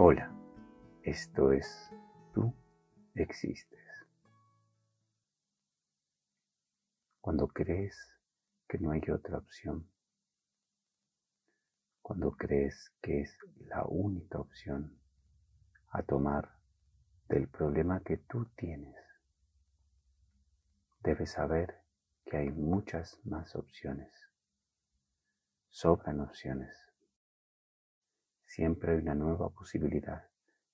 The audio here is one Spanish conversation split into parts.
Hola, esto es Tú existes. Cuando crees que no hay otra opción, cuando crees que es la única opción a tomar del problema que tú tienes, debes saber que hay muchas más opciones. Sobran opciones Siempre hay una nueva posibilidad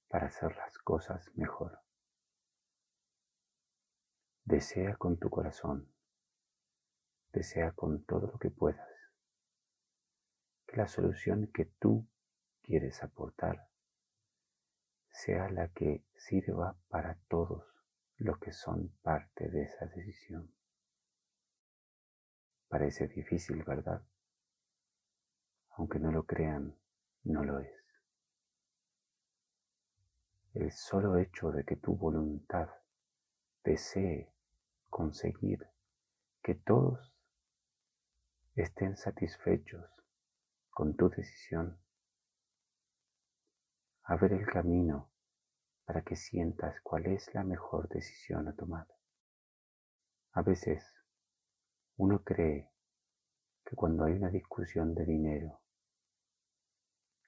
para hacer las cosas mejor. Desea con tu corazón, desea con todo lo que puedas, que la solución que tú quieres aportar sea la que sirva para todos los que son parte de esa decisión. Parece difícil, ¿verdad? Aunque no lo crean, no lo es. El solo hecho de que tu voluntad desee conseguir que todos estén satisfechos con tu decisión, abre el camino para que sientas cuál es la mejor decisión a tomar. A veces uno cree que cuando hay una discusión de dinero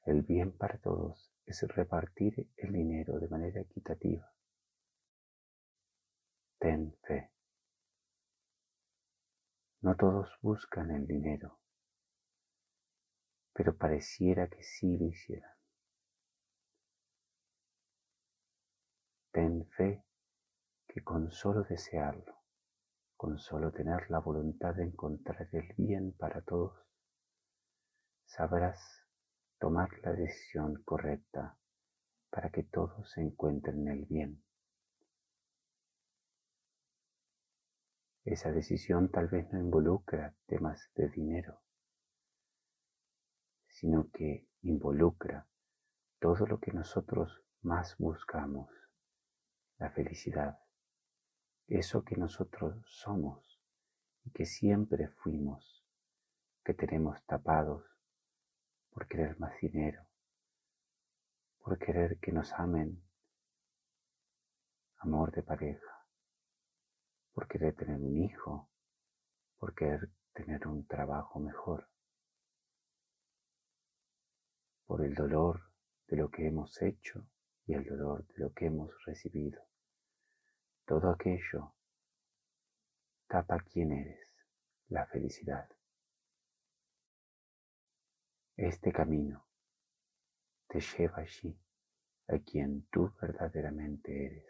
el bien para todos es repartir el dinero de manera equitativa. Ten fe. No todos buscan el dinero, pero pareciera que sí lo hicieran. Ten fe que con solo desearlo, con solo tener la voluntad de encontrar el bien para todos, sabrás tomar la decisión correcta para que todos se encuentren en el bien. Esa decisión tal vez no involucra temas de dinero, sino que involucra todo lo que nosotros más buscamos, la felicidad, eso que nosotros somos y que siempre fuimos, que tenemos tapados por querer más dinero, por querer que nos amen, amor de pareja, por querer tener un hijo, por querer tener un trabajo mejor, por el dolor de lo que hemos hecho y el dolor de lo que hemos recibido. Todo aquello tapa quién eres, la felicidad. Este camino te lleva allí a quien tú verdaderamente eres.